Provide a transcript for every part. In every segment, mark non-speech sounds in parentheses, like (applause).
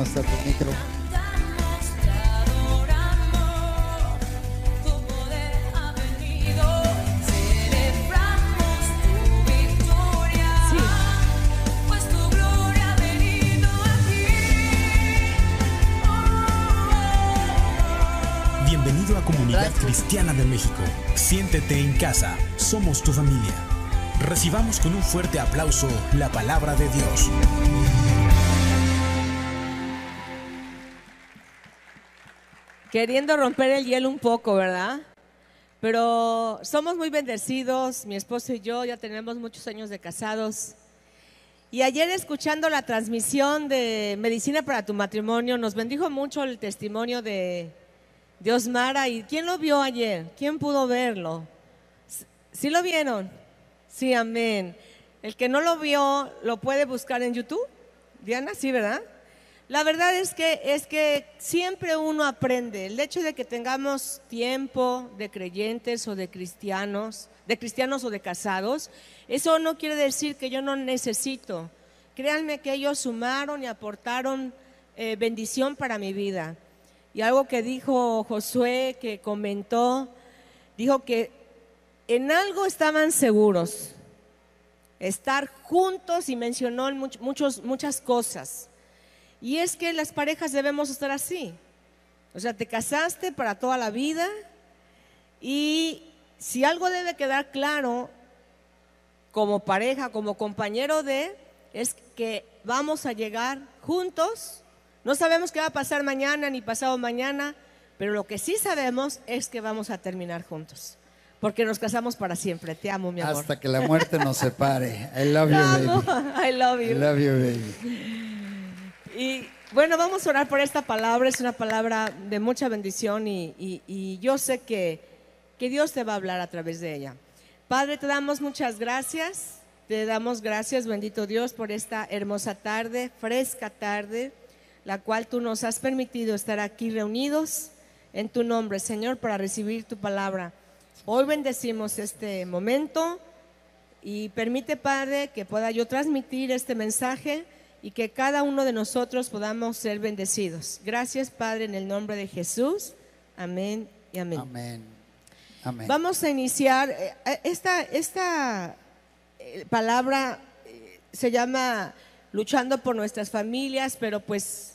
hasta tu micro. Cantamos, te adoramos, tu poder ha venido, celebramos tu victoria, pues tu gloria ha venido aquí. Bienvenido a Comunidad Cristiana de México. Siéntete en casa. Somos tu familia. Recibamos con un fuerte aplauso la palabra de Dios. Queriendo romper el hielo un poco, ¿verdad? Pero somos muy bendecidos, mi esposo y yo ya tenemos muchos años de casados. Y ayer escuchando la transmisión de Medicina para tu matrimonio, nos bendijo mucho el testimonio de, de Osmara. ¿Y quién lo vio ayer? ¿Quién pudo verlo? ¿Sí lo vieron? Sí, amén. El que no lo vio, lo puede buscar en YouTube. Diana, sí, ¿verdad? La verdad es que, es que siempre uno aprende. El hecho de que tengamos tiempo de creyentes o de cristianos, de cristianos o de casados, eso no quiere decir que yo no necesito. Créanme que ellos sumaron y aportaron eh, bendición para mi vida. Y algo que dijo Josué, que comentó, dijo que en algo estaban seguros, estar juntos y mencionó much, muchos, muchas cosas. Y es que las parejas debemos estar así. O sea, te casaste para toda la vida y si algo debe quedar claro como pareja, como compañero de, es que vamos a llegar juntos. No sabemos qué va a pasar mañana ni pasado mañana, pero lo que sí sabemos es que vamos a terminar juntos. Porque nos casamos para siempre. Te amo, mi amor. Hasta que la muerte nos separe. I love you, baby. (laughs) I love you. I love you, baby. Y bueno, vamos a orar por esta palabra. Es una palabra de mucha bendición y, y, yo sé que, que Dios te va a hablar a través de ella. Padre, te damos muchas gracias. Te damos gracias, bendito Dios, por esta hermosa tarde, fresca tarde, la cual tú nos has permitido estar aquí reunidos en tu nombre, Señor, para recibir tu palabra. Hoy bendecimos este momento y permite, Padre, que pueda yo transmitir este mensaje y que cada uno de nosotros podamos ser bendecidos. Gracias, Padre, en el nombre de Jesús. Amén y amén. Amén. Amén. Vamos a iniciar. eh, eh, Esta, esta eh, palabra se llama luchando por nuestras familias, pero pues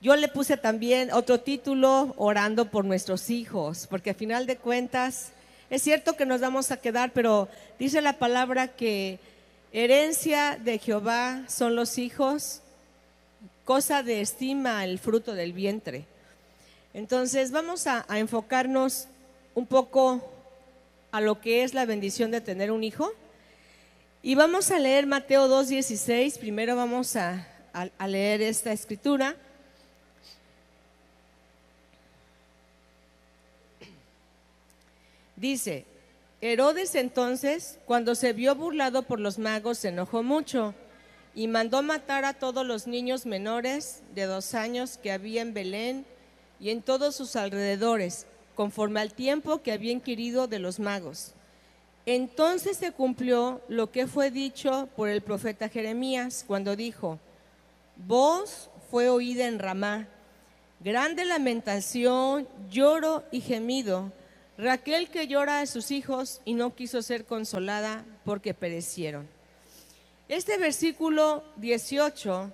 yo le puse también otro título, orando por nuestros hijos, porque a final de cuentas es cierto que nos vamos a quedar, pero dice la palabra que herencia de Jehová son los hijos, cosa de estima el fruto del vientre. Entonces vamos a, enfocarnos un poco a lo que es la bendición de tener un hijo. Y vamos a leer Mateo 2.16. Primero vamos a leer esta escritura. Dice, Herodes entonces, cuando se vio burlado por los magos, se enojó mucho y mandó matar a todos los niños menores de dos años que había en Belén y en todos sus alrededores, conforme al tiempo que había inquirido de los magos. Entonces se cumplió lo que fue dicho por el profeta Jeremías cuando dijo, voz fue oída en Ramá, grande lamentación, lloro y gemido. Raquel que llora a sus hijos y no quiso ser consolada porque perecieron. Este versículo 18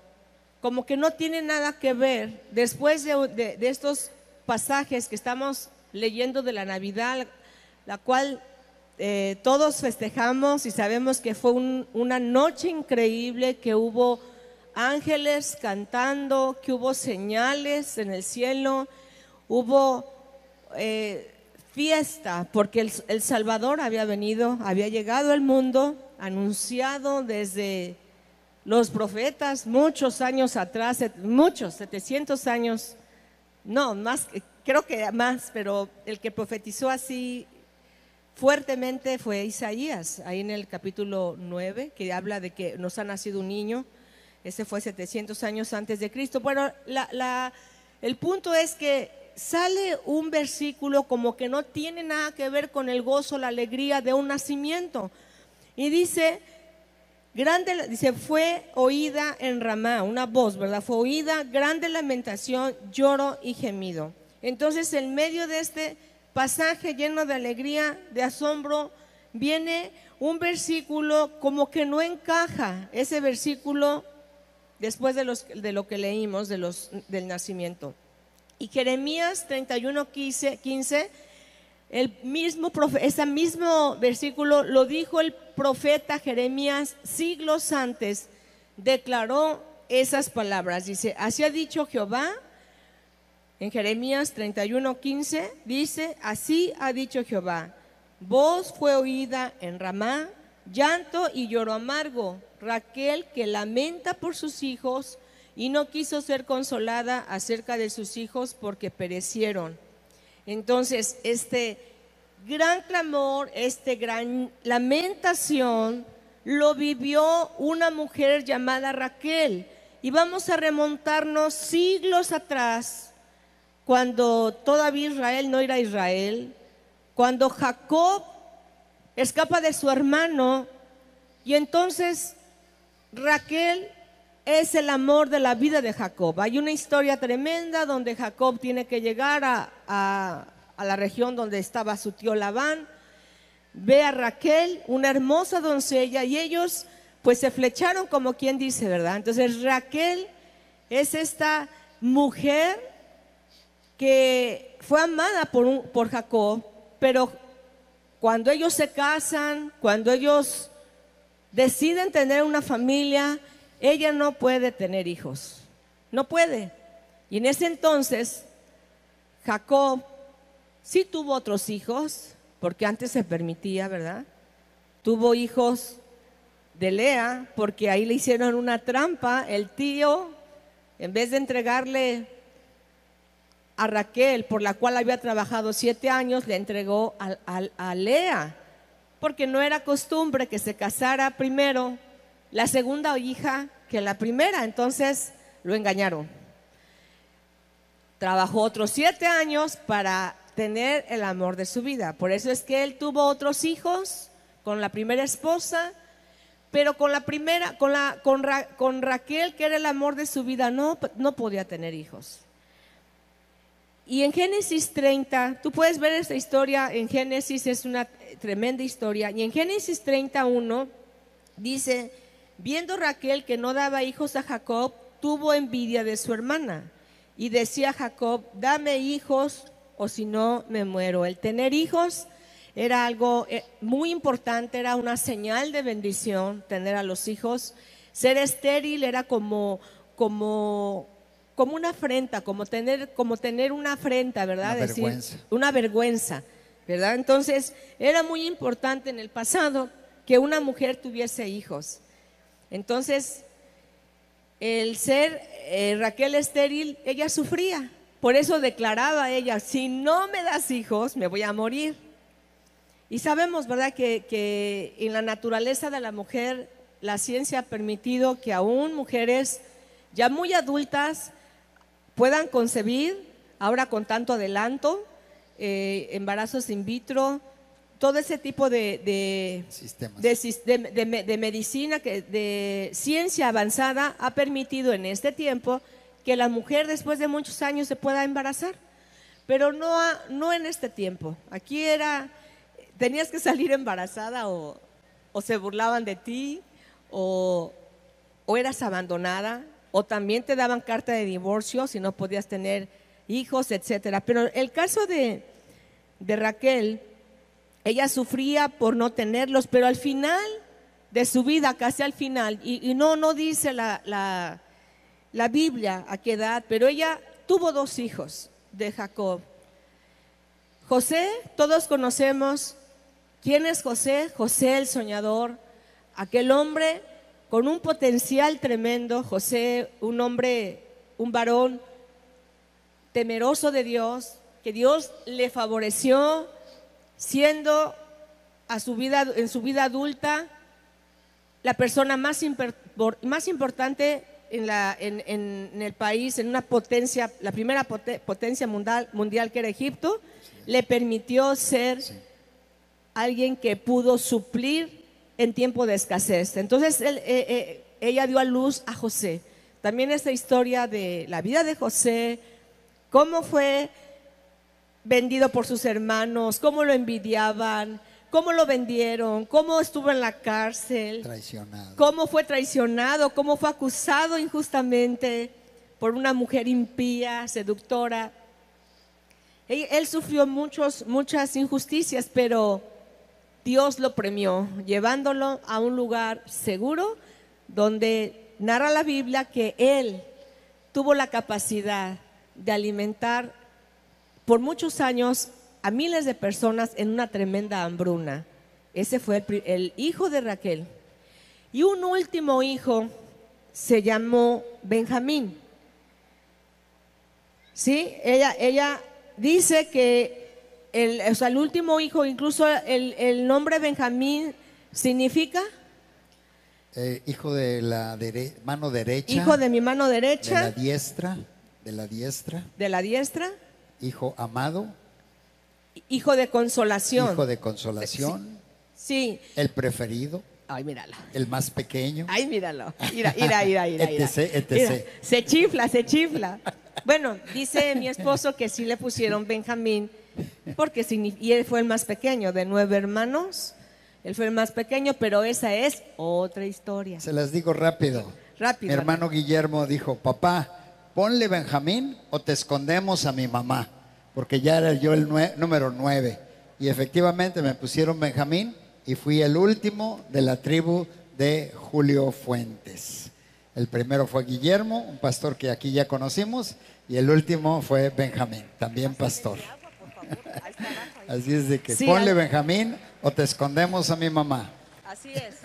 como que no tiene nada que ver después de, estos pasajes que estamos leyendo de la Navidad, la cual eh, todos festejamos y sabemos que fue un- una noche increíble, que hubo ángeles cantando, que hubo señales en el cielo, hubo eh, fiesta, porque el, Salvador había venido, había llegado al mundo, anunciado desde los profetas muchos años atrás, muchos, 700 años, no, más, creo que más, pero el que profetizó así fuertemente fue Isaías, ahí en el capítulo 9, que habla de que nos ha nacido un niño, ese fue 700 años antes de Cristo. Bueno, el punto es que sale un versículo como que no tiene nada que ver con el gozo, la alegría de un nacimiento. Y dice, grande, dice, fue oída en Ramá, una voz, ¿verdad? Fue oída, grande lamentación, lloro y gemido. Entonces, en medio de este pasaje lleno de alegría, de asombro, viene un versículo como que no encaja, ese versículo después de, los, de lo que leímos de los, del nacimiento. Y Jeremías 31, 15, 15 el mismo ese mismo versículo lo dijo el profeta Jeremías siglos antes, declaró esas palabras. Dice, así ha dicho Jehová, en Jeremías 31, 15, dice, así ha dicho Jehová, voz fue oída en Ramá, llanto y lloro amargo, Raquel que lamenta por sus hijos y no quiso ser consolada acerca de sus hijos porque perecieron. Entonces, este gran clamor, este gran lamentación, lo vivió una mujer llamada Raquel. Y vamos a remontarnos siglos atrás, cuando todavía Israel no era Israel, cuando Jacob escapa de su hermano y entonces Raquel es el amor de la vida de Jacob. Hay una historia tremenda donde Jacob tiene que llegar a, a- la región donde estaba su tío Labán, ve a Raquel, una hermosa doncella, y ellos pues se flecharon como quien dice, ¿verdad? Entonces Raquel es esta mujer que fue amada por, un- por Jacob, pero cuando ellos se casan, cuando ellos deciden tener una familia, ella no puede tener hijos. No puede. Y en ese entonces, Jacob sí tuvo otros hijos, porque antes se permitía, ¿verdad? Tuvo hijos de Lea, porque ahí le hicieron una trampa. El tío, en vez de entregarle a Raquel, por la cual había trabajado siete años, le entregó a, a- Lea, porque no era costumbre que se casara primero la segunda hija que la primera, entonces lo engañaron. Trabajó otros siete años para tener el amor de su vida. Por eso es que él tuvo otros hijos con la primera esposa, pero con la primera, con, la, con, Ra- con Raquel, que era el amor de su vida, no podía tener hijos. Y en Génesis 30, tú puedes ver esta historia en Génesis, es una tremenda historia. Y en Génesis 31 dice, viendo Raquel que no daba hijos a Jacob, tuvo envidia de su hermana. Y decía Jacob, dame hijos o si no me muero. El tener hijos era algo eh, muy importante, era una señal de bendición tener a los hijos. Ser estéril era como, como, como una afrenta, como tener, como tener una afrenta, ¿verdad? Una vergüenza. una vergüenza, ¿verdad? Entonces, era muy importante en el pasado que una mujer tuviese hijos. Entonces, el ser eh, Raquel estéril, ella sufría. Por eso declaraba ella, si no me das hijos, me voy a morir. Y sabemos, ¿verdad?, que, que en la naturaleza de la mujer, la ciencia ha permitido que aún mujeres ya muy adultas puedan concebir, ahora con tanto adelanto, eh, embarazos in vitro, todo ese tipo de, de- Sistemas. de, de- de me- de medicina, que, de ciencia avanzada, ha permitido en este tiempo que la mujer después de muchos años se pueda embarazar. Pero no, no en este tiempo. Aquí era, tenías que salir embarazada o, o se burlaban de ti o, o eras abandonada o también te daban carta de divorcio si no podías tener hijos, etcétera. Pero el caso de, de Raquel, ella sufría por no tenerlos, pero al final de su vida, casi al final, y, no, no dice la, la- la Biblia a qué edad, pero ella tuvo dos hijos de Jacob. José, todos conocemos quién es José, José el soñador, aquel hombre con un potencial tremendo, José, un hombre, un varón temeroso de Dios, que Dios le favoreció siendo a su vida, en su vida adulta la persona más, importante en, la- en- en- en el país, en una potencia, la primera pote- potencia mundial, mundial que era Egipto, le permitió ser alguien que pudo suplir en tiempo de escasez. Entonces él, eh, eh, ella dio a luz a José. También esta historia de la vida de José, cómo fue vendido por sus hermanos, cómo lo envidiaban, cómo lo vendieron, cómo estuvo en la cárcel, Traicionado. cómo fue traicionado, cómo fue acusado injustamente por una mujer impía, seductora. Él, él sufrió muchos, muchas injusticias, pero Dios lo premió, llevándolo a un lugar seguro donde narra la Biblia que él tuvo la capacidad de alimentar por muchos años a miles de personas en una tremenda hambruna. Ese fue el, hijo de Raquel. Y un último hijo se llamó Benjamín. Sí, ella, ella dice que el, o sea, el último hijo, incluso el, el nombre Benjamín significa Eh, hijo de la dere- mano derecha. hijo de mi mano de la derecha, diestra. De la diestra. de la diestra, Hijo amado. hijo de consolación. Hijo de consolación. Sí. El preferido. Ay, mírala. El más pequeño. Ay, míralo. Mira, mira, mira, mira. mira. Etc, etc. Mira, se chifla, se chifla. Bueno, dice mi esposo que sí le pusieron Benjamín, porque y él fue el más pequeño de nueve hermanos. Él fue el más pequeño, pero esa es otra historia. Se las digo rápido. Rápido. Mi hermano Guillermo dijo, papá, ponle Benjamín o te escondemos a mi mamá, porque ya era yo el nue- número nueve. Y efectivamente me pusieron Benjamín y fui el último de la tribu de Julio Fuentes. El primero fue Guillermo, un pastor que aquí ya conocimos, y el último fue Benjamín, también pastor. Así es de que Sí, ponle Benjamín o te escondemos a mi mamá. Así es.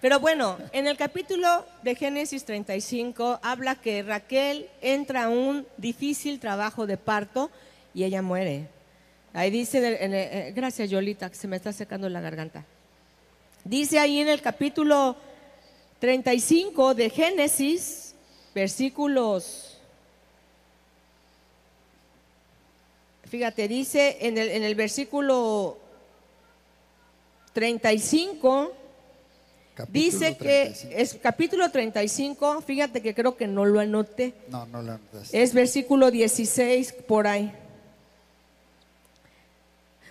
Pero bueno, en el capítulo de Génesis 35 habla que Raquel entra a un difícil trabajo de parto y ella muere. Ahí dice, eh, gracias Yolita, que se me está secando la garganta. Dice ahí en el capítulo 35 de Génesis, versículos, fíjate, dice en el, en el versículo 35, Capítulo Dice que 35. es capítulo 35, fíjate que creo que no lo anoté, No, no lo anotaste. es versículo 16 por ahí.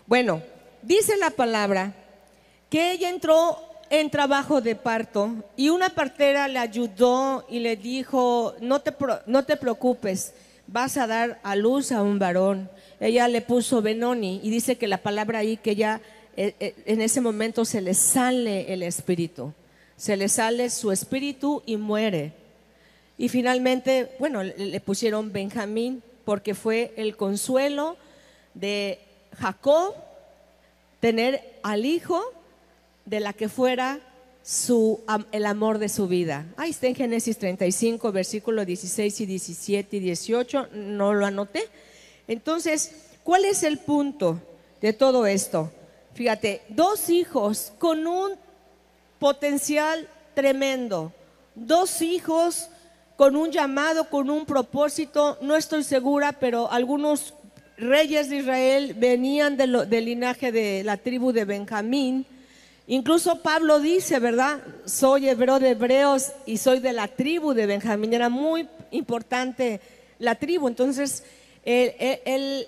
Bueno, dice la palabra que ella entró en trabajo de parto y una partera le ayudó y le dijo, no te, no te preocupes, vas a dar a luz a un varón. Ella le puso Benoni y dice que la palabra ahí que ella en ese momento se le sale el espíritu, se le sale su espíritu y muere. Y finalmente, bueno, le, pusieron Benjamín porque fue el consuelo de Jacob tener al hijo de la que fuera el amor de su vida. Ahí está en Génesis 35, versículos 16 y 17 y 18, no lo anoté. Entonces, ¿cuál es el punto de todo esto? Fíjate, dos hijos con un potencial tremendo, dos hijos con un llamado, con un propósito, no estoy segura, pero algunos reyes de Israel venían del linaje de la tribu de Benjamín. Incluso Pablo dice, ¿verdad? Soy hebreo de hebreos y soy de la tribu de Benjamín. Era muy importante la tribu. Entonces, el- el-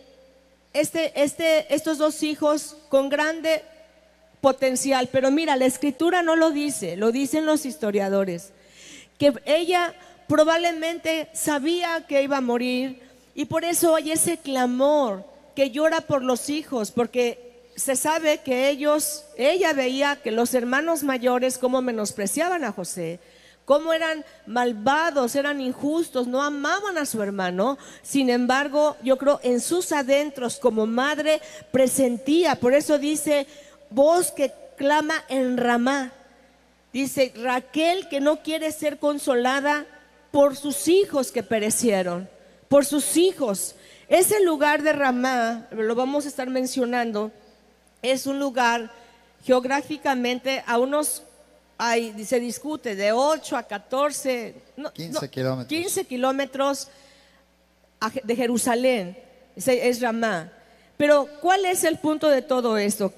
este, este, estos dos hijos con grande potencial, pero mira, la escritura no lo dice, lo dicen los historiadores, que ella probablemente sabía que iba a morir y por eso hay ese clamor que llora por los hijos, porque se sabe que ellos, ella veía que los hermanos mayores como menospreciaban a José, cómo eran malvados, eran injustos, no amaban a su hermano. Sin embargo, yo creo en sus adentros como madre presentía, por eso dice, voz que clama en Ramá. Dice Raquel que no quiere ser consolada por sus hijos que perecieron, por sus hijos. Ese lugar de Ramá, lo vamos a estar mencionando, es un lugar geográficamente a unos, hay, se discute, de 8 a 14, no, 15 no, kilómetros. 15 kilómetros de Jerusalén, es, Ramá. Pero ¿cuál es el punto de todo esto?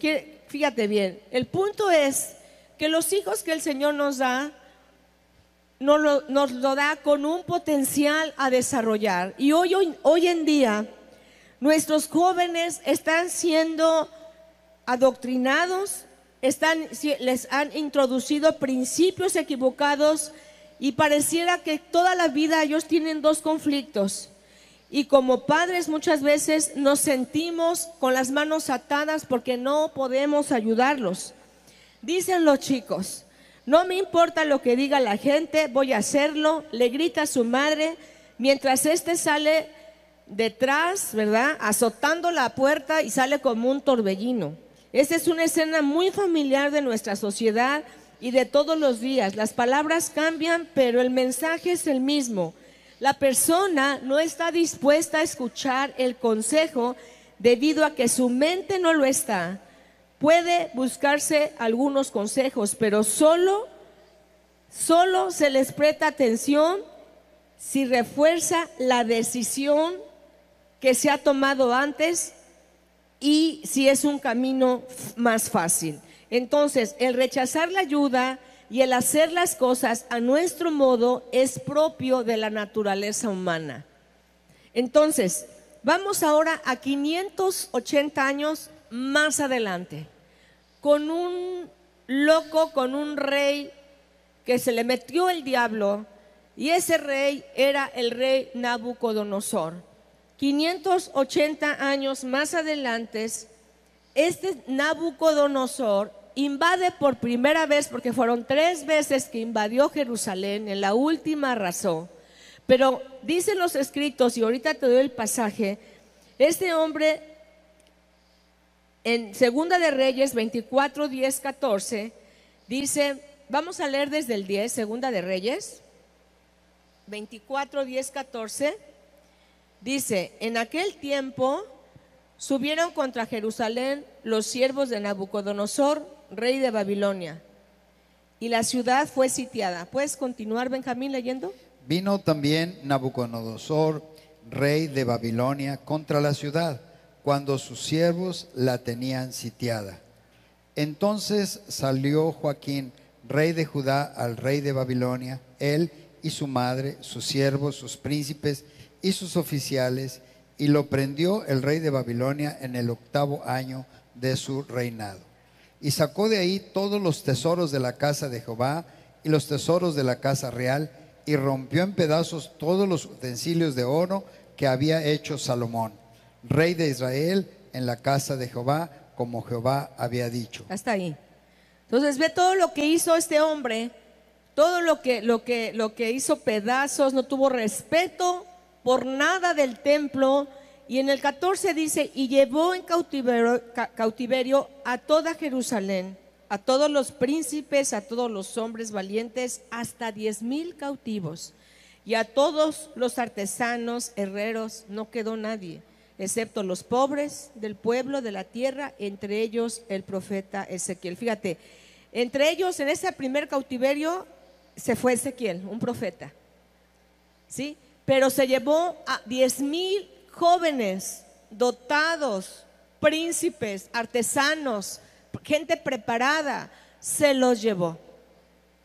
Fíjate bien, el punto es que los hijos que el Señor nos da, nos lo, nos lo da con un potencial a desarrollar. Y hoy, hoy, hoy en día, nuestros jóvenes están siendo adoctrinados, están, les han introducido principios equivocados y pareciera que toda la vida ellos tienen dos conflictos. Y como padres muchas veces nos sentimos con las manos atadas porque no podemos ayudarlos. Dicen los chicos, no me importa lo que diga la gente, voy a hacerlo, le grita a su madre, mientras este sale detrás, ¿verdad? Azotando la puerta y sale como un torbellino. Esta es una escena muy familiar de nuestra sociedad y de todos los días. Las palabras cambian, pero el mensaje es el mismo. La persona no está dispuesta a escuchar el consejo debido a que su mente no lo está. Puede buscarse algunos consejos, pero solo, solo se les presta atención si refuerza la decisión que se ha tomado antes y si es un camino más fácil. Entonces, el rechazar la ayuda y el hacer las cosas a nuestro modo es propio de la naturaleza humana. Entonces, vamos ahora a 580 años más adelante, con un loco, con un rey que se le metió el diablo, y ese rey era el rey Nabucodonosor. 580 años más adelante, este Nabucodonosor invade por primera vez, porque fueron tres veces que invadió Jerusalén, en la última arrasó. Pero dicen los escritos, y ahorita te doy el pasaje, este hombre en Segunda de Reyes 24, 10, 14, dice, vamos a leer desde el 10, Segunda de Reyes 24, 10, 14, dice, en aquel tiempo subieron contra Jerusalén los siervos de Nabucodonosor, rey de Babilonia, y la ciudad fue sitiada. ¿Puedes continuar, Benjamín, leyendo? Vino también Nabucodonosor, rey de Babilonia, contra la ciudad, cuando sus siervos la tenían sitiada. Entonces salió Joaquín, rey de Judá, al rey de Babilonia, él y su madre, sus siervos, sus príncipes y sus oficiales, y lo prendió el rey de Babilonia en el octavo año de su reinado. Y sacó de ahí todos los tesoros de la casa de Jehová y los tesoros de la casa real, y rompió en pedazos todos los utensilios de oro que había hecho Salomón, rey de Israel, en la casa de Jehová, como Jehová había dicho. Hasta ahí. Entonces ve todo lo que hizo este hombre, todo lo que, lo que, lo que hizo pedazos, no tuvo respeto por nada del templo. Y en el 14 dice, y llevó en cautiverio, ca- cautiverio a toda Jerusalén, a todos los príncipes, a todos los hombres valientes, hasta diez mil cautivos. Y a todos los artesanos, herreros, no quedó nadie, excepto los pobres del pueblo, de la tierra, entre ellos el profeta Ezequiel. Fíjate, entre ellos en ese primer cautiverio se fue Ezequiel, un profeta. ¿Sí? Pero se llevó a diez mil jóvenes dotados, príncipes, artesanos, gente preparada, se los llevó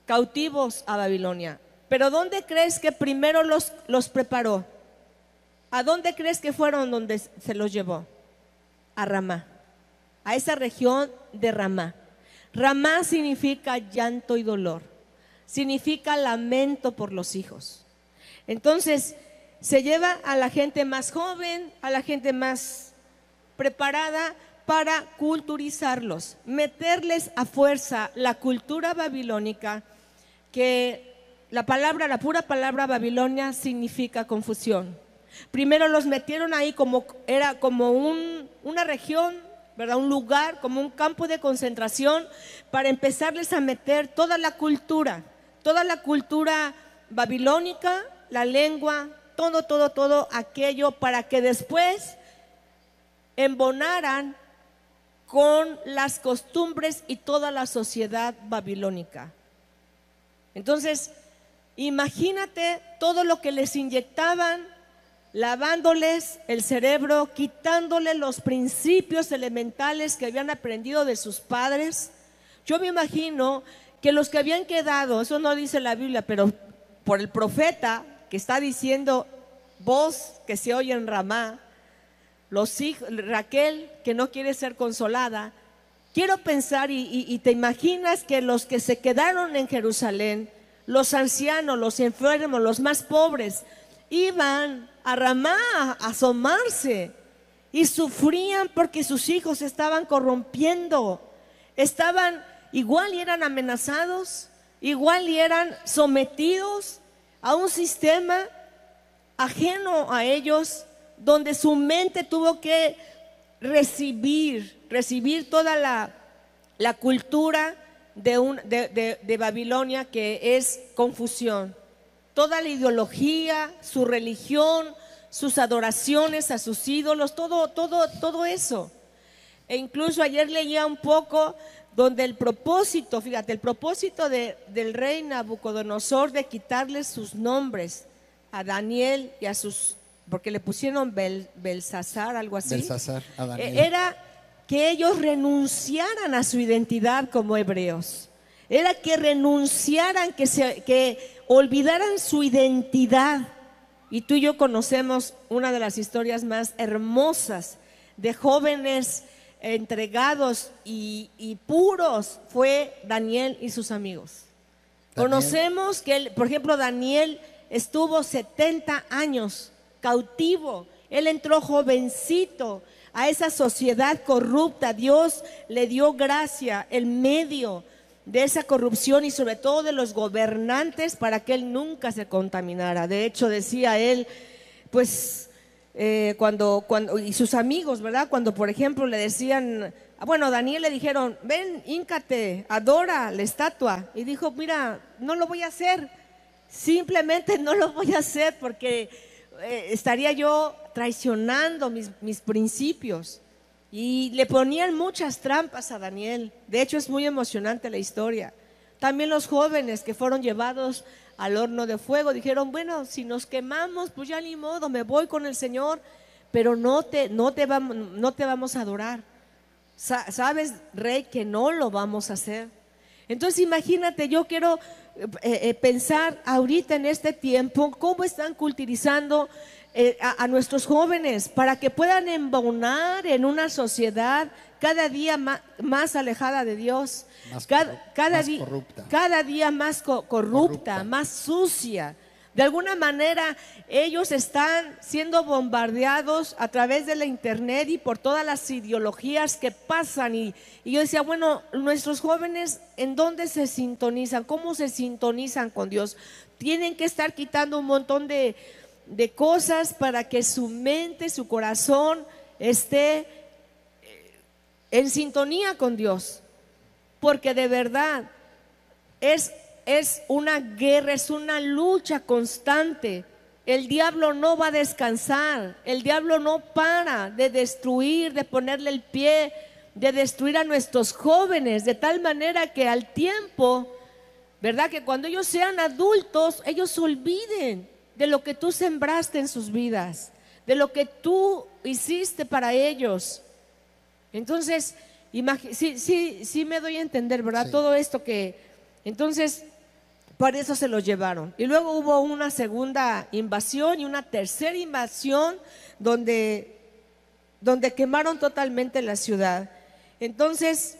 cautivos a Babilonia. Pero ¿dónde crees que primero los, los preparó? ¿A dónde crees que fueron donde se los llevó? A Ramá, a esa región de Ramá. Ramá significa llanto y dolor, significa lamento por los hijos. Entonces, se lleva a la gente más joven, a la gente más preparada para culturizarlos, meterles a fuerza la cultura babilónica, que la palabra, la pura palabra Babilonia significa confusión. Primero los metieron ahí como era como un- una región, ¿verdad? Un lugar, como un campo de concentración para empezarles a meter toda la cultura, toda la cultura babilónica, la lengua, todo, todo, todo aquello para que después embonaran con las costumbres y toda la sociedad babilónica. Entonces, imagínate todo lo que les inyectaban, lavándoles el cerebro, quitándole los principios elementales que habían aprendido de sus padres. Yo me imagino que los que habían quedado, eso no dice la Biblia, pero por el profeta que está diciendo voz que se oye en Ramá, los hijos, Raquel que no quiere ser consolada, quiero pensar y, y- te imaginas que los que se quedaron en Jerusalén, los ancianos, los enfermos, los más pobres, iban a Ramá a asomarse y sufrían porque sus hijos estaban corrompiendo, estaban igual y eran amenazados, igual y eran sometidos a un sistema ajeno a ellos, donde su mente tuvo que recibir, recibir toda la, la cultura de, de- de- de Babilonia que es confusión. Toda la ideología, su religión, sus adoraciones a sus ídolos, todo, todo, todo eso. E incluso ayer leía un poco donde el propósito, fíjate, el propósito de- del rey Nabucodonosor de quitarles sus nombres a Daniel y a sus, porque le pusieron Bel, Belsasar, algo así. Belsasar, a Daniel. Eh, Era que ellos renunciaran a su identidad como hebreos. Era que renunciaran, que, se, que olvidaran su identidad. Y tú y yo conocemos una de las historias más hermosas de jóvenes entregados y, y puros, fue Daniel y sus amigos. Daniel. Conocemos que, él, por ejemplo, Daniel estuvo 70 años cautivo. Él entró jovencito a esa sociedad corrupta. Dios le dio gracia, el medio de esa corrupción y sobre todo de los gobernantes para que él nunca se contaminara. De hecho, decía él, pues eh, cuando, cuando, y sus amigos, ¿verdad? Cuando, por ejemplo, le decían, bueno, Daniel le dijeron, ven, híncate, adora la estatua. Y dijo, mira, no lo voy a hacer, simplemente (laughs) no lo voy a hacer porque eh, estaría yo traicionando mis, mis principios. Y le ponían muchas trampas a Daniel. De hecho, es muy emocionante la historia. También los jóvenes que fueron llevados al horno de fuego dijeron, bueno, si nos quemamos, pues ya ni modo, me voy con el Señor, pero no te, no te, vamos, no te vamos a adorar. Sa- Sabes, rey, que no lo vamos a hacer. Entonces imagínate, yo quiero eh, eh, pensar ahorita en este tiempo cómo están cultivando eh, a, a nuestros jóvenes para que puedan embonar en una sociedad cada día más, alejada de Dios, Más cada, cada más di- corrupta. cada día más co- corrupta, Corrupta. más sucia. De alguna manera ellos están siendo bombardeados a través de la internet y por todas las ideologías que pasan. Y, y yo decía, bueno, nuestros jóvenes, ¿en dónde se sintonizan? ¿Cómo se sintonizan con Dios? Tienen que estar quitando un montón de, de cosas para que su mente, su corazón esté en sintonía con Dios. Porque de verdad es, es una guerra, es una lucha constante. El diablo no va a descansar, el diablo no para de destruir, de ponerle el pie, de destruir a nuestros jóvenes, de tal manera que al tiempo, ¿verdad? Que cuando ellos sean adultos, ellos olviden de lo que tú sembraste en sus vidas, de lo que tú hiciste para ellos. Entonces, sí, sí, sí me doy a entender, ¿verdad? Sí. Todo esto que... Entonces, por eso se los llevaron. Y luego hubo una segunda invasión y una tercera invasión donde, donde quemaron totalmente la ciudad. Entonces,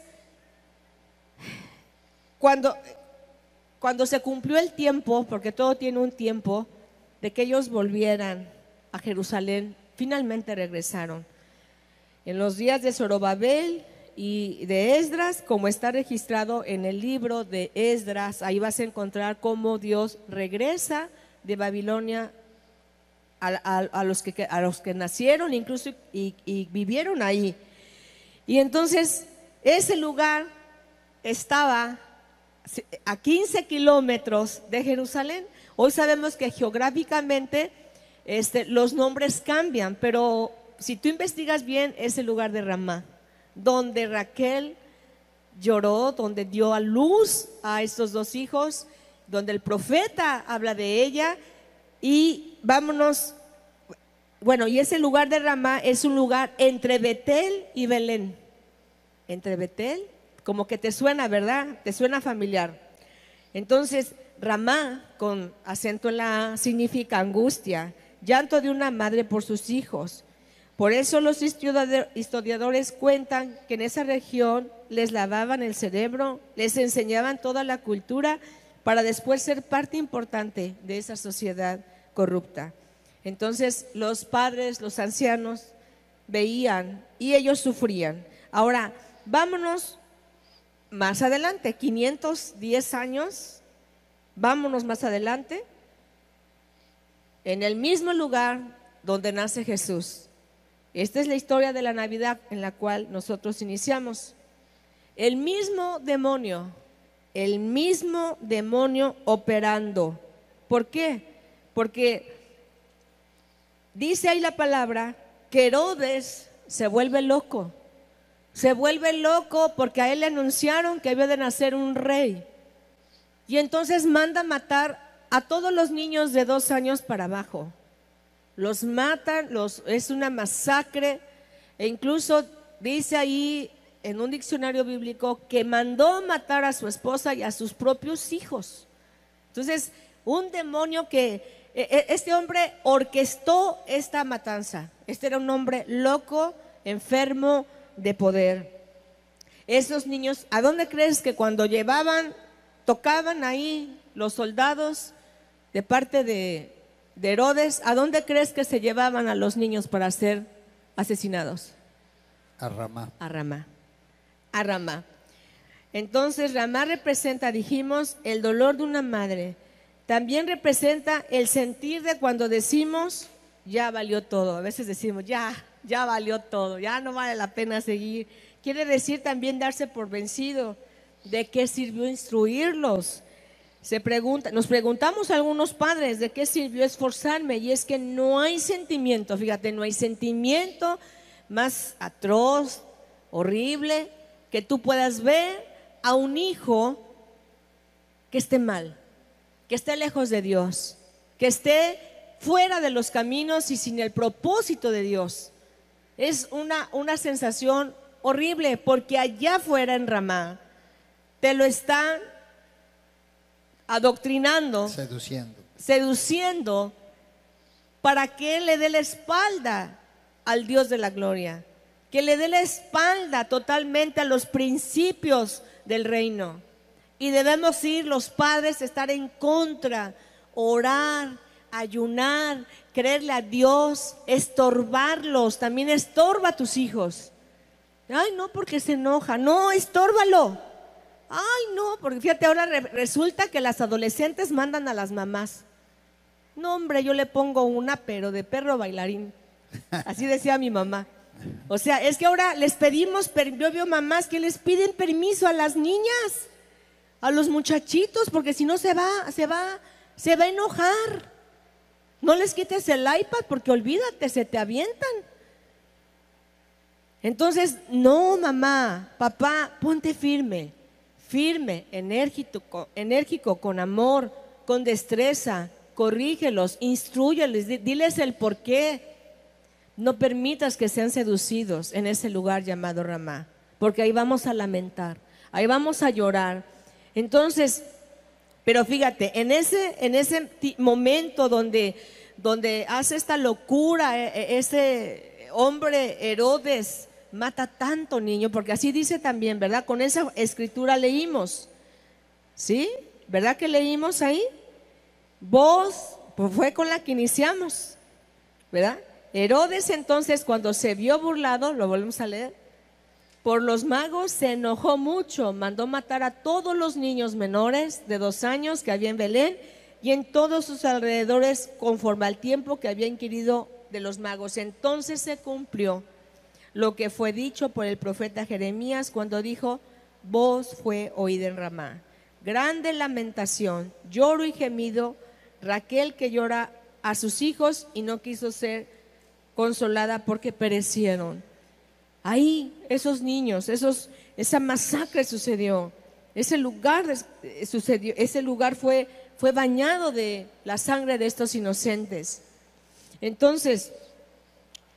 cuando, cuando se cumplió el tiempo, porque todo tiene un tiempo, de que ellos volvieran a Jerusalén, finalmente regresaron. En los días de Zorobabel y de Esdras, como está registrado en el libro de Esdras, ahí vas a encontrar cómo Dios regresa de Babilonia a, a- a los, que, a los que nacieron incluso y, y vivieron ahí. Y entonces ese lugar estaba a 15 kilómetros de Jerusalén. Hoy sabemos que geográficamente este, los nombres cambian, pero si tú investigas bien, es el lugar de Ramá, donde Raquel lloró, donde dio a luz a estos dos hijos, donde el profeta habla de ella. Y vámonos, bueno, y ese lugar de Ramá es un lugar entre Betel y Belén. Entre Betel, como que te suena, ¿verdad? Te suena familiar. Entonces, Ramá, con acento en la A, significa angustia, llanto de una madre por sus hijos. Por eso los historiador- historiadores cuentan que en esa región les lavaban el cerebro, les enseñaban toda la cultura para después ser parte importante de esa sociedad corrupta. Entonces los padres, los ancianos, veían y ellos sufrían. Ahora, vámonos más adelante, 510 años, vámonos más adelante, en el mismo lugar donde nace Jesús. Esta es la historia de la Navidad en la cual nosotros iniciamos. El mismo demonio, el mismo demonio operando. ¿Por qué? Porque dice ahí la palabra que Herodes se vuelve loco. Se vuelve loco porque a él le anunciaron que había de nacer un rey. Y entonces manda matar a todos los niños de dos años para abajo. Los matan, los, es una masacre. E incluso dice ahí en un diccionario bíblico que mandó matar a su esposa y a sus propios hijos. Entonces, un demonio que e- e- este hombre orquestó esta matanza. Este era un hombre loco, enfermo de poder. Esos niños, ¿a dónde crees que cuando llevaban, tocaban ahí los soldados de parte de, de Herodes, ¿a dónde crees que se llevaban a los niños para ser asesinados? A Ramá. a Ramá. A Ramá. Entonces, Ramá representa, dijimos, el dolor de una madre. También representa el sentir de cuando decimos, ya valió todo. A veces decimos, ya, ya valió todo, ya no vale la pena seguir. Quiere decir también darse por vencido. ¿De qué sirvió instruirlos? Se pregunta, nos preguntamos a algunos padres, ¿de qué sirvió esforzarme? Y es que no hay sentimiento, fíjate, no hay sentimiento más atroz, horrible, que tú puedas ver a un hijo que esté mal, que esté lejos de Dios, que esté fuera de los caminos y sin el propósito de Dios. Es una, una sensación horrible porque allá afuera en Ramá te lo están adoctrinando Seduciendo. seduciendo para que él le dé la espalda al Dios de la gloria, que le dé la espalda totalmente a los principios del reino. Y debemos ir los padres, estar en contra, orar, ayunar, creerle a Dios, estorbarlos, también estorba a tus hijos. Ay, no, porque se enoja, no, estórbalo. Ay, no, porque fíjate, ahora re- resulta que las adolescentes mandan a las mamás. No, hombre, yo le pongo una, pero de perro bailarín. Así decía mi mamá. O sea, es que ahora les pedimos, yo veo mamás que les piden permiso a las niñas, a los muchachitos, porque si no se va, se va, se va a enojar. No les quites el iPad porque olvídate, se te avientan. Entonces, no, mamá, papá, ponte firme, firme, enérgico, con amor, con destreza, corrígelos, instruyeles, di- diles el por qué. No permitas que sean seducidos en ese lugar llamado Ramá, porque ahí vamos a lamentar, ahí vamos a llorar. Entonces, pero fíjate, en ese, en ese momento donde, donde hace esta locura, e- e- ese hombre Herodes mata tanto niño, porque así dice también, ¿verdad? Con esa escritura leímos, ¿sí? ¿Verdad que leímos ahí? Vos, pues fue con la que iniciamos, ¿verdad? Herodes entonces cuando se vio burlado, lo volvemos a leer, por los magos se enojó mucho, mandó matar a todos los niños menores de dos años que había en Belén y en todos sus alrededores conforme al tiempo que había inquirido de los magos. Entonces se cumplió lo que fue dicho por el profeta Jeremías cuando dijo, voz fue oída en Ramá. Grande lamentación, lloro y gemido, Raquel que llora a sus hijos y no quiso ser consolada porque perecieron. Ahí esos niños, esos, esa masacre sucedió. Ese lugar sucedió, ese lugar fue, fue bañado de la sangre de estos inocentes. Entonces,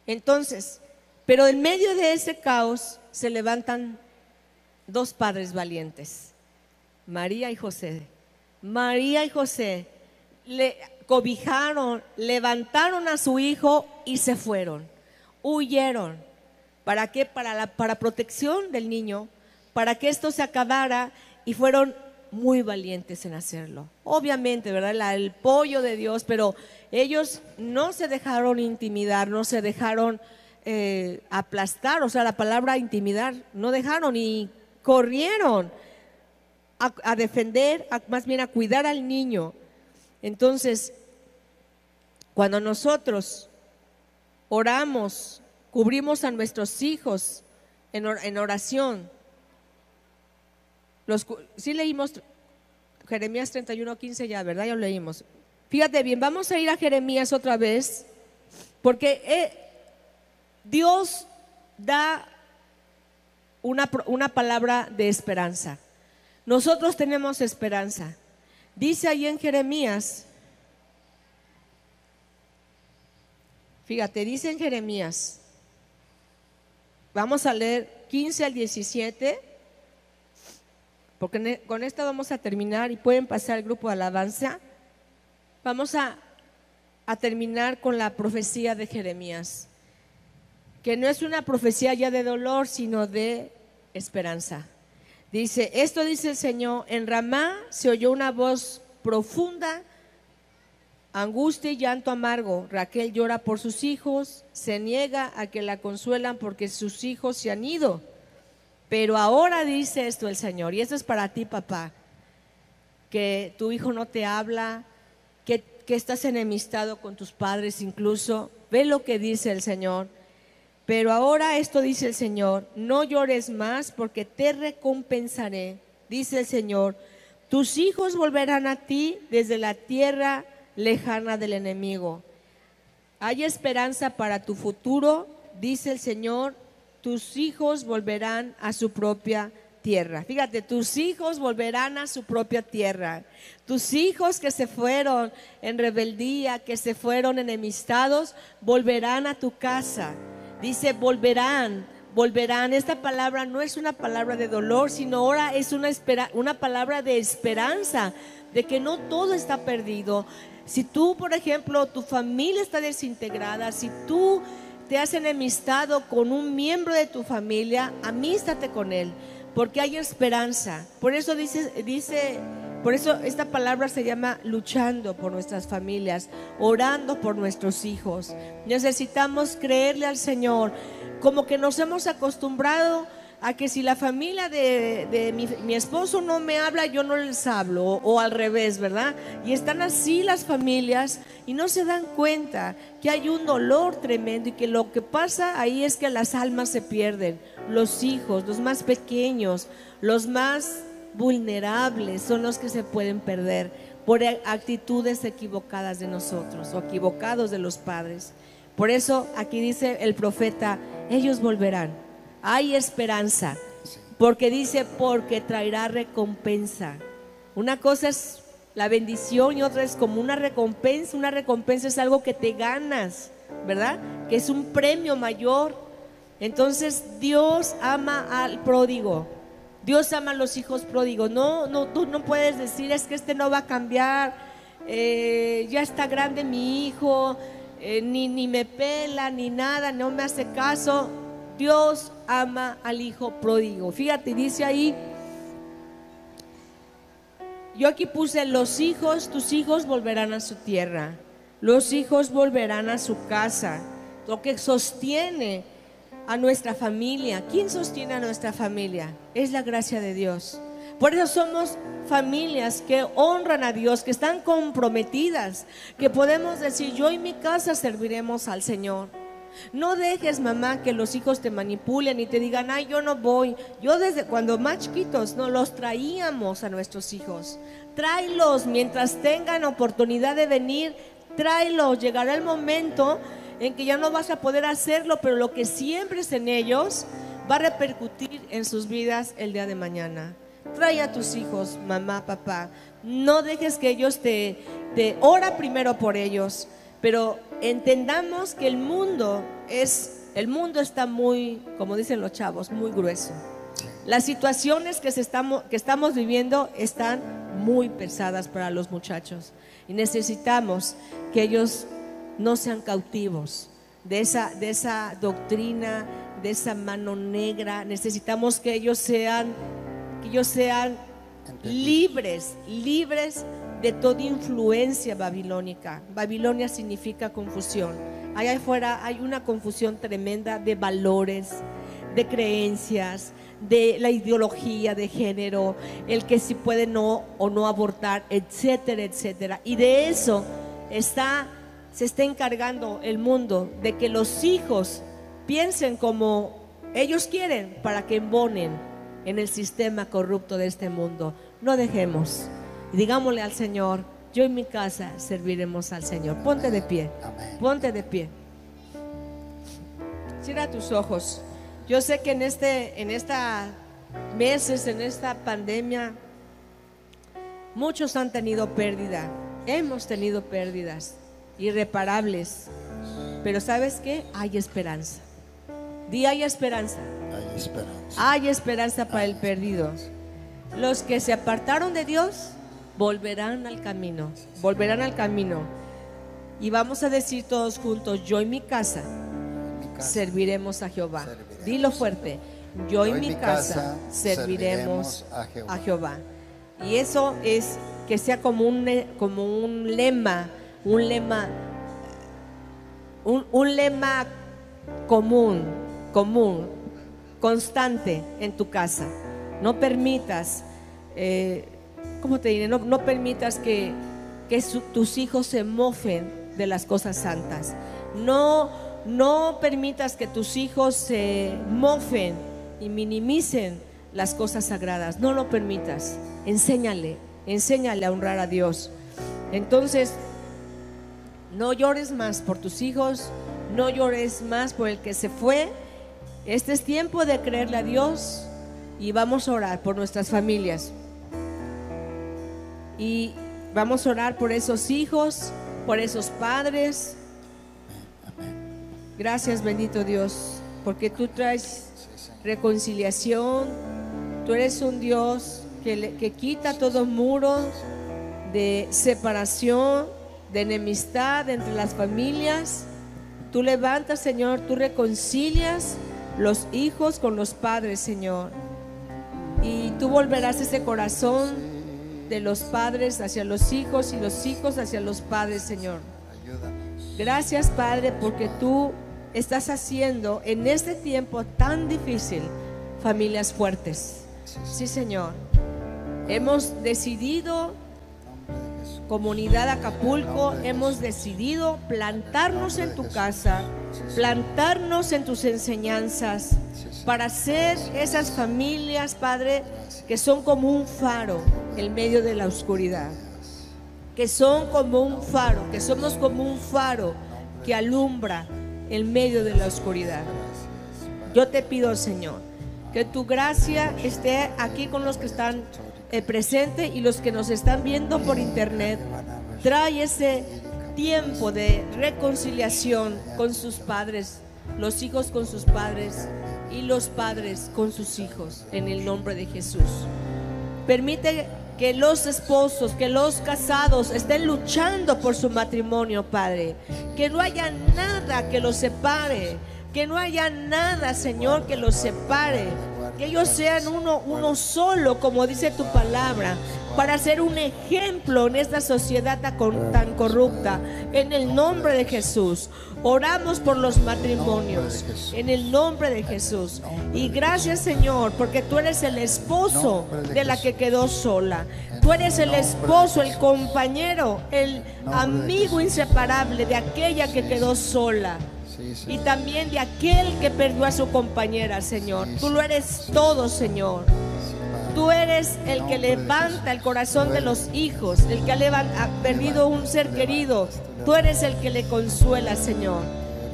entonces, pero en medio de ese caos se levantan dos padres valientes, María y José. María y José le cobijaron, levantaron a su hijo y se fueron. Huyeron. ¿Para qué? Para la para protección del niño, para que esto se acabara y fueron muy valientes en hacerlo. Obviamente, ¿verdad? El pollo de Dios, pero ellos no se dejaron intimidar, no se dejaron eh, aplastar, o sea, la palabra intimidar, no dejaron y corrieron a, defender, más bien a cuidar al niño. Entonces, cuando nosotros oramos, cubrimos a nuestros hijos en, or- en oración, los, sí leímos Jeremías 31, 15 ya, ¿verdad? Ya lo leímos. Fíjate bien, vamos a ir a Jeremías otra vez, porque eh, Dios da una, una palabra de esperanza. Nosotros tenemos esperanza. Dice ahí en Jeremías, fíjate, dice en Jeremías, vamos a leer 15 al 17, porque con esta vamos a terminar y pueden pasar al grupo de alabanza. Vamos a, a terminar con la profecía de Jeremías, que no es una profecía ya de dolor, sino de esperanza. Dice, esto dice el Señor, en Ramá se oyó una voz profunda, angustia y llanto amargo. Raquel llora por sus hijos, se niega a que la consuelan porque sus hijos se han ido. Pero ahora dice esto el Señor, y esto es para ti, papá, que tu hijo no te habla, que, que estás enemistado con tus padres incluso. Ve lo que dice el Señor. Pero ahora esto dice el Señor, no llores más porque te recompensaré, dice el Señor. Tus hijos volverán a ti desde la tierra lejana del enemigo. Hay esperanza para tu futuro, dice el Señor. Tus hijos volverán a su propia tierra. Fíjate, tus hijos volverán a su propia tierra. Tus hijos que se fueron en rebeldía, que se fueron enemistados, volverán a tu casa. Dice, volverán, volverán. Esta palabra no es una palabra de dolor, sino ahora es una, espera- una palabra de esperanza, de que no todo está perdido. Si tú, por ejemplo, tu familia está desintegrada, si tú te has enemistado con un miembro de tu familia, amístate con él, porque hay esperanza. Por eso dice, dice, por eso esta palabra se llama luchando por nuestras familias, orando por nuestros hijos. Necesitamos creerle al Señor, como que nos hemos acostumbrado a que si la familia de, mi, esposo no me habla, yo no les hablo, o al revés, ¿verdad? Y están así las familias y no se dan cuenta que hay un dolor tremendo y que lo que pasa ahí es que las almas se pierden, los hijos, los más pequeños, los más vulnerables son los que se pueden perder por actitudes equivocadas de nosotros o equivocados de los padres. Por eso aquí dice el profeta, ellos volverán. Hay esperanza, porque dice, porque traerá recompensa. Una cosa es la bendición y otra es como una recompensa. Una recompensa es algo que te ganas, ¿verdad? Que es un premio mayor. Entonces Dios ama al pródigo. Dios ama a los hijos pródigos. No, no, tú no puedes decir es que este no va a cambiar. eh, ya está grande mi hijo, eh, ni, ni me pela, ni nada, no me hace caso. Dios ama al hijo pródigo. Fíjate, dice ahí, yo aquí puse los hijos, tus hijos volverán a su tierra, los hijos volverán a su casa. Lo que sostiene a nuestra familia, ¿quién sostiene a nuestra familia? Es la gracia de Dios. Por eso somos familias que honran a Dios, que están comprometidas, que podemos decir, yo y mi casa serviremos al Señor. No dejes, mamá, que los hijos te manipulen y te digan, ay, yo no voy. Yo desde cuando más chiquitos no los traíamos a nuestros hijos. Tráelos mientras tengan oportunidad de venir, tráelos. Llegará el momento en que ya no vas a poder hacerlo, pero lo que siembres en ellos va a repercutir en sus vidas el día de mañana. Trae a tus hijos, mamá, papá. No dejes que ellos te, te ora primero por ellos, pero entendamos que el mundo es, el mundo está muy, como dicen los chavos, muy grueso. Las situaciones que, estamos, que estamos viviendo están muy pesadas para los muchachos. Y necesitamos que ellos no sean cautivos de esa, de esa doctrina, de esa mano negra. Necesitamos que ellos sean, que ellos sean libres, libres de toda influencia babilónica. Babilonia significa confusión. Allá afuera hay una confusión tremenda de valores, de creencias, de la ideología de género, el que si puede no o no abortar, etcétera, etcétera. Y de eso está se está encargando el mundo de que los hijos piensen como ellos quieren para que embonen en el sistema corrupto de este mundo. No dejemos. Y digámosle al Señor, yo y mi casa serviremos al Señor. Ponte de pie. Ponte de pie. Cierra tus ojos. Yo sé que en este en esta meses en esta pandemia muchos han tenido pérdida. Hemos tenido pérdidas irreparables. Pero ¿sabes qué? Hay esperanza. Di hay esperanza. Hay esperanza. Hay esperanza para el perdido. Los que se apartaron de Dios volverán al camino, volverán al camino. Y vamos a decir todos juntos, yo y mi casa Mi casa serviremos a Jehová. serviremos. Dilo fuerte, yo y mi casa serviremos a Jehová. a Jehová. Y eso es que sea como un, le- como un lema, un lema, un, un lema común, común, constante en tu casa. No permitas, eh, ¿cómo te diré? No, no permitas que, que tus hijos se mofen de las cosas santas. No, no permitas que tus hijos se mofen y minimicen las cosas sagradas. No lo permitas. Enséñale, enséñale a honrar a Dios. Entonces, no llores más por tus hijos, no llores más por el que se fue. Este es tiempo de creerle a Dios y vamos a orar por nuestras familias. Y vamos a orar por esos hijos, por esos padres. Gracias, bendito Dios, porque tú traes reconciliación. Tú eres un Dios que, le- que quita todo muro de separación, de enemistad entre las familias. Tú levantas, Señor, tú reconcilias los hijos con los padres, Señor. Y tú volverás ese corazón de los padres hacia los hijos y los hijos hacia los padres, Señor. Gracias, Padre, porque tú estás haciendo en este tiempo tan difícil familias fuertes. Sí, Señor. Hemos decidido, comunidad Acapulco, hemos decidido plantarnos en tu casa, plantarnos en tus enseñanzas, para ser esas familias, Padre, que son como un faro en medio de la oscuridad que son como un faro, que somos como un faro que alumbra en medio de la oscuridad. Yo te pido, Señor, que tu gracia esté aquí con los que están eh, presentes y los que nos están viendo por internet. Trae ese tiempo de reconciliación con sus padres, los hijos con sus padres y los padres con sus hijos, en el nombre de Jesús. Permite que los esposos, que los casados estén luchando por su matrimonio, Padre. Que no haya nada que los separe. Que no haya nada, Señor, que los separe. Que ellos sean uno, uno solo, como dice tu palabra, para ser un ejemplo en esta sociedad tan cor- tan corrupta. En el nombre de Jesús. Oramos por los matrimonios. En el nombre de Jesús. Y gracias, Señor, porque tú eres el esposo de la que quedó sola. Tú eres el esposo, el compañero, el amigo inseparable de aquella que quedó sola. Sí, Y también de aquel que perdió a su compañera, Señor. Tú lo eres todo, Señor. Tú eres el que levanta el corazón de los hijos, el que ha perdido un ser querido. Tú eres el que le consuela, Señor.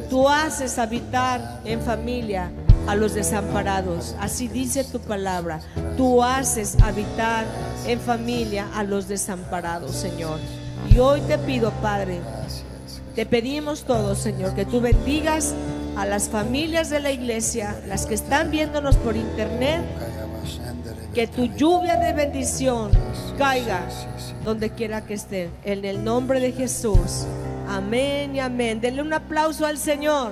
Tú haces habitar en familia a los desamparados. Así dice tu palabra. Tú haces habitar en familia a los desamparados, Señor. Y hoy te pido, Padre, te pedimos todos, Señor, que tú bendigas a las familias de la iglesia, las que están viéndonos por internet, Que tu lluvia de bendición caiga donde quiera que esté. En el nombre de Jesús. Amén y amén. Denle un aplauso al Señor.